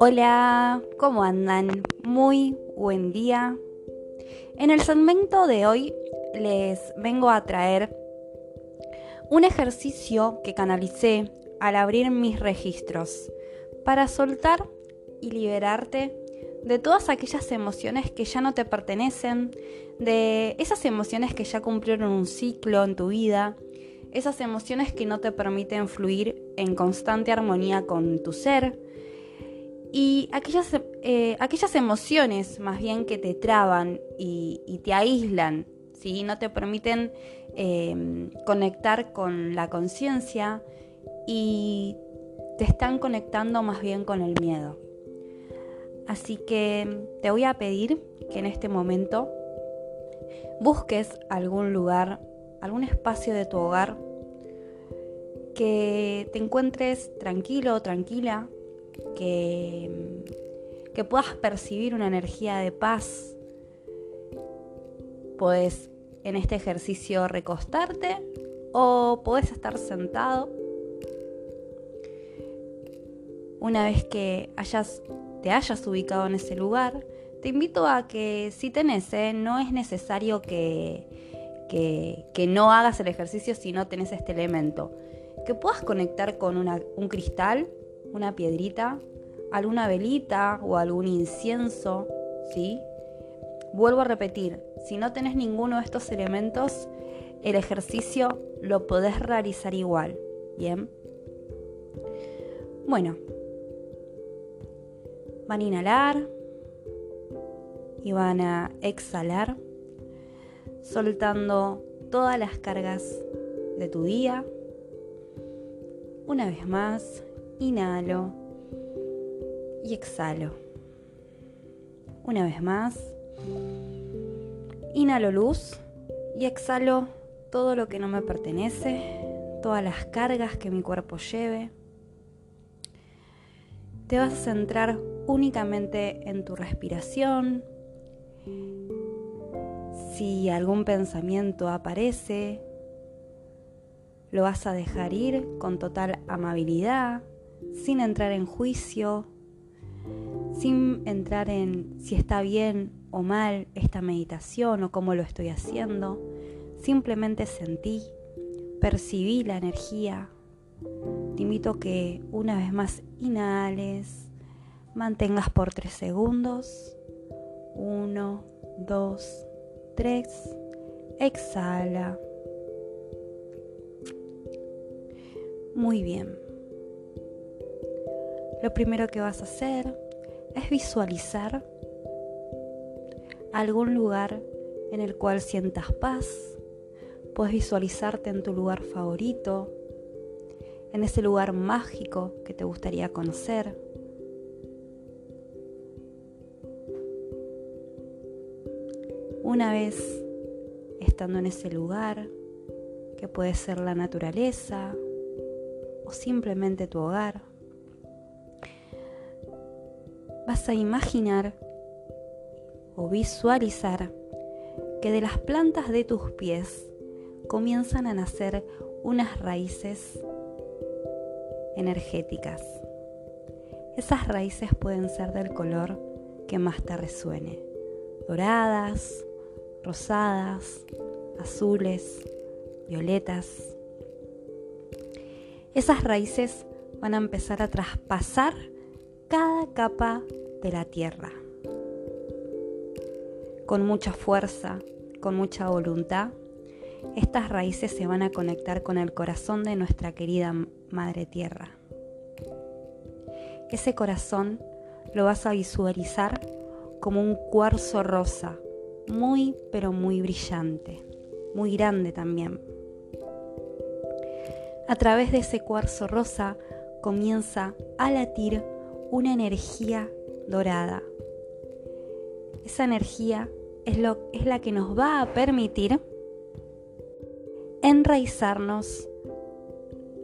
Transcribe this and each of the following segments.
Hola, ¿cómo andan? Muy buen día. En el segmento de hoy les vengo a traer un ejercicio que canalicé al abrir mis registros para soltar y liberarte de todas aquellas emociones que ya no te pertenecen, de esas emociones que ya cumplieron un ciclo en tu vida, esas emociones que no te permiten fluir en constante armonía con tu ser y aquellas, eh, aquellas emociones más bien que te traban y, te aíslan, ¿sí? no te permiten em, conectar con la conciencia y te están conectando más bien con el miedo. Así que te voy a pedir que en este momento busques algún lugar, algún espacio de tu hogar, que te encuentres tranquilo tranquila, que, que puedas percibir una energía de paz. Puedes en este ejercicio recostarte o puedes estar sentado. Una vez que hayas te hayas ubicado en ese lugar, te invito a que si tenés, ¿eh? no es necesario que, que, no hagas el ejercicio si no tenés este elemento. Que puedas conectar con un cristal, una piedrita, alguna velita o algún incienso, ¿sí? Vuelvo a repetir, si no tenés ninguno de estos elementos, el ejercicio lo podés realizar igual, ¿bien? Bueno, Van a inhalar y van a exhalar, soltando todas las cargas de tu día. Una vez más, inhalo y exhalo. Una vez más, inhalo luz y exhalo todo lo que no me pertenece, todas las cargas que mi cuerpo lleve. Te vas a centrar únicamente en tu respiración. Si algún pensamiento aparece, lo vas a dejar ir con total amabilidad, sin entrar en juicio, sin entrar en si está bien o mal esta meditación o cómo lo estoy haciendo. Simplemente sentí, percibí la energía. Te invito que una vez más inhales Mantengas por 3 segundos. 1, 2, 3. Exhala. Muy bien. Lo primero que vas a hacer es visualizar algún lugar en el cual sientas paz. Puedes visualizarte en tu lugar favorito, en ese lugar mágico que te gustaría conocer. Una vez estando en ese lugar, que puede ser la naturaleza o simplemente tu hogar, vas a imaginar o visualizar que de las plantas de tus pies comienzan a nacer unas raíces energéticas. Esas raíces pueden ser del color que más te resuene, doradas, rosadas, azules, violetas. Esas raíces van a empezar a traspasar cada capa de la tierra. Con mucha fuerza, con mucha voluntad, estas raíces se van a conectar con el corazón de nuestra querida Madre Tierra. Ese corazón lo vas a visualizar como un cuarzo rosa muy pero muy brillante, muy grande también. A través de ese cuarzo rosa comienza a latir una energía dorada. Esa energía es, lo, es la que nos va a permitir enraizarnos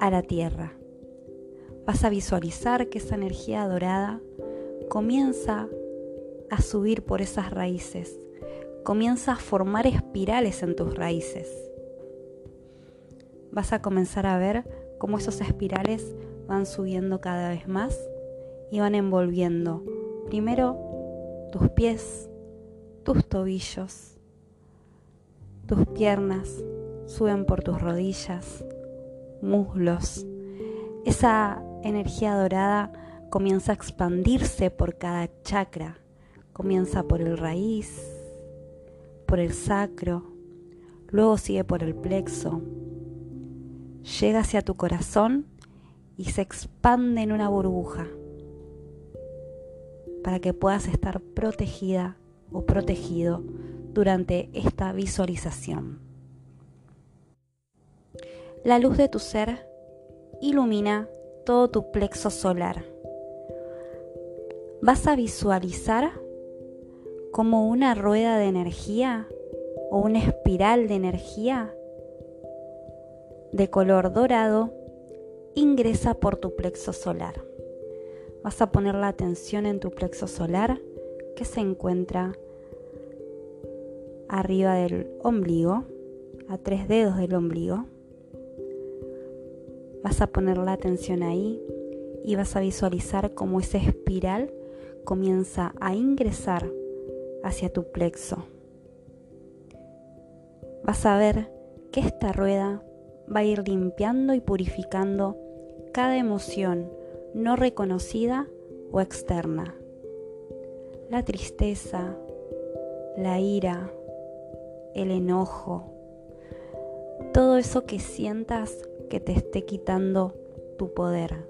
a la tierra. Vas a visualizar que esa energía dorada comienza a subir por esas raíces comienza a formar espirales en tus raíces. vas a comenzar a ver cómo esos espirales van subiendo cada vez más y van envolviendo primero tus pies, tus tobillos, tus piernas, suben por tus rodillas, muslos. Esa energía dorada comienza a expandirse por cada chakra. Comienza por el raíz, por el sacro, luego sigue por el plexo, llega hacia tu corazón y se expande en una burbuja para que puedas estar protegida o protegido durante esta visualización. La luz de tu ser ilumina todo tu plexo solar. Vas a visualizar como una rueda de energía o una espiral de energía de color dorado ingresa por tu plexo solar. Vas a poner la atención en tu plexo solar que se encuentra arriba del ombligo, a tres dedos del ombligo. Vas a poner la atención ahí y vas a visualizar cómo esa espiral comienza a ingresar hacia tu plexo. Vas a ver que esta rueda va a ir limpiando y purificando cada emoción no reconocida o externa. La tristeza, la ira, el enojo, todo eso que sientas que te esté quitando tu poder,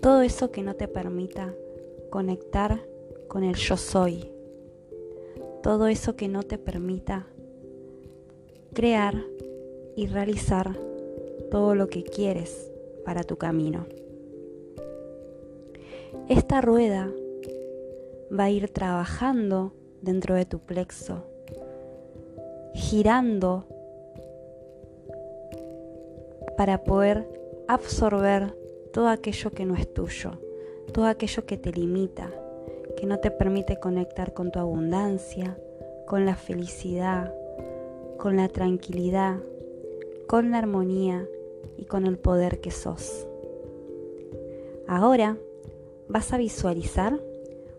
todo eso que no te permita conectar con el yo soy, todo eso que no te permita crear y realizar todo lo que quieres para tu camino. Esta rueda va a ir trabajando dentro de tu plexo, girando para poder absorber todo aquello que no es tuyo, todo aquello que te limita, que no te permite conectar con tu abundancia, con la felicidad, con la tranquilidad, con la armonía y con el poder que sos. Ahora vas a visualizar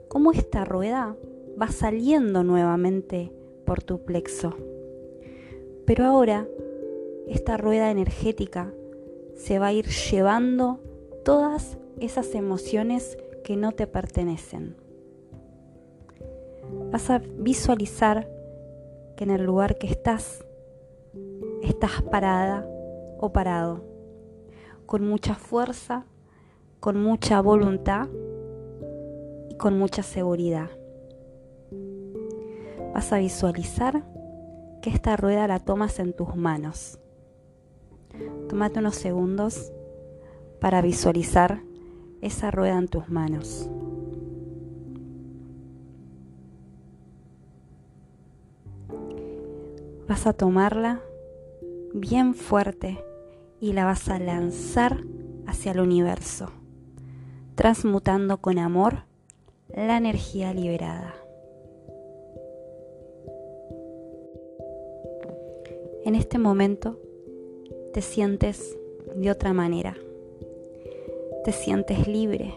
cómo esta rueda va saliendo nuevamente por tu plexo. Pero ahora esta rueda energética se va a ir llevando todas esas emociones que no te pertenecen. Vas a visualizar que en el lugar que estás, estás parada o parado, con mucha fuerza, con mucha voluntad y con mucha seguridad. Vas a visualizar que esta rueda la tomas en tus manos. Tómate unos segundos para visualizar esa rueda en tus manos. Vas a tomarla bien fuerte y la vas a lanzar hacia el universo, transmutando con amor la energía liberada. En este momento te sientes de otra manera. Te sientes libre.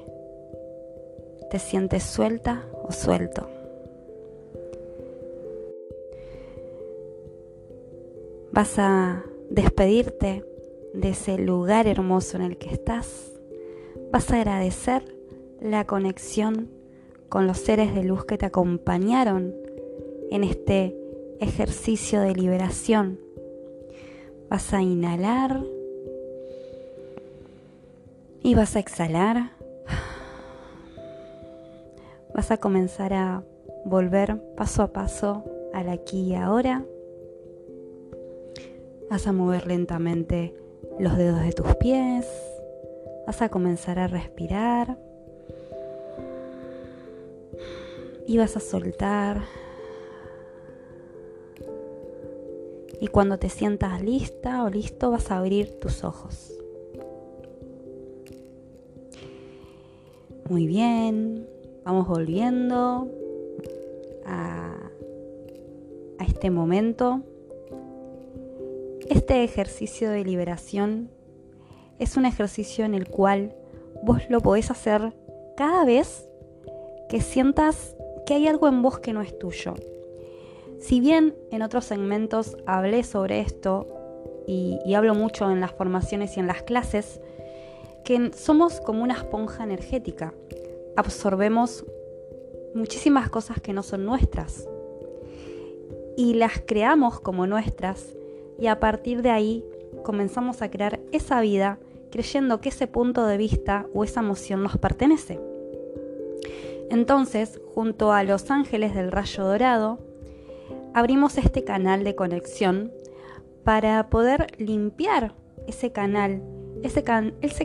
Te sientes suelta o suelto. Vas a despedirte de ese lugar hermoso en el que estás. Vas a agradecer la conexión con los seres de luz que te acompañaron en este ejercicio de liberación. Vas a inhalar y vas a exhalar. Vas a comenzar a volver paso a paso al aquí y ahora. Vas a mover lentamente los dedos de tus pies. Vas a comenzar a respirar. Y vas a soltar. Y cuando te sientas lista o listo vas a abrir tus ojos. Muy bien, vamos volviendo a, a este momento Este ejercicio de liberación es un ejercicio en el cual vos lo podés hacer cada vez que sientas que hay algo en vos que no es tuyo. Si bien en otros segmentos hablé sobre esto y, y hablo mucho en las formaciones y en las clases, que somos como una esponja energética. Absorbemos muchísimas cosas que no son nuestras y las creamos como nuestras y a partir de ahí comenzamos a crear esa vida creyendo que ese punto de vista o esa emoción nos pertenece. Entonces, junto a los ángeles del rayo dorado, abrimos este canal de conexión para poder limpiar ese canal, ese,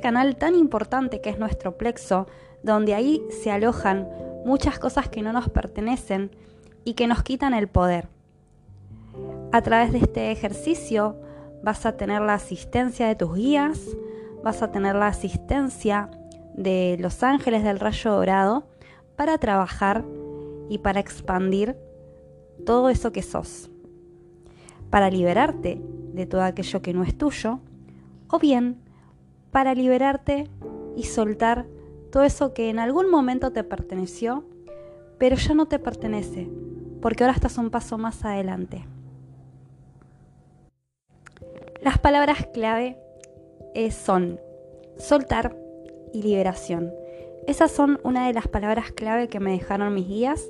canal tan importante que es nuestro plexo, donde ahí se alojan muchas cosas que no nos pertenecen y que nos quitan el poder. A través de este ejercicio vas a tener la asistencia de tus guías, vas a tener la asistencia de los ángeles del rayo dorado para trabajar y para expandir todo eso que sos, para liberarte de todo aquello que no es tuyo, o bien para liberarte y soltar todo eso que en algún momento te perteneció, pero ya no te pertenece, porque ahora estás un paso más adelante. Las palabras clave son soltar y liberación. Esas son una de las palabras clave que me dejaron mis guías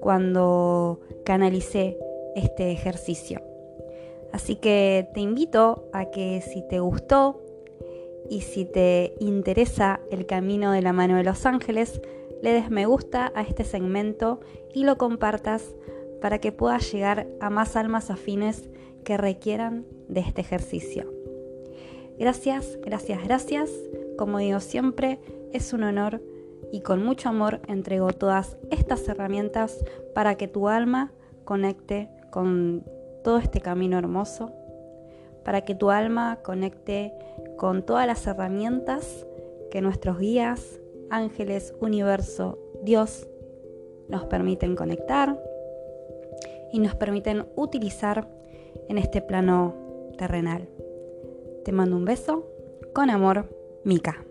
cuando canalicé este ejercicio. Así que te invito a que si te gustó y si te interesa el camino de la mano de los ángeles, le des me gusta a este segmento y lo compartas para que puedas llegar a más almas afines requieran de este ejercicio. Gracias, gracias, gracias. Como digo siempre, es un honor y con mucho amor entrego todas estas herramientas para que tu alma conecte con todo este camino hermoso, para que tu alma conecte con todas las herramientas que nuestros guías, ángeles, universo, Dios nos permiten conectar y nos permiten utilizar en este plano terrenal. Te mando un beso. Con amor, Mica.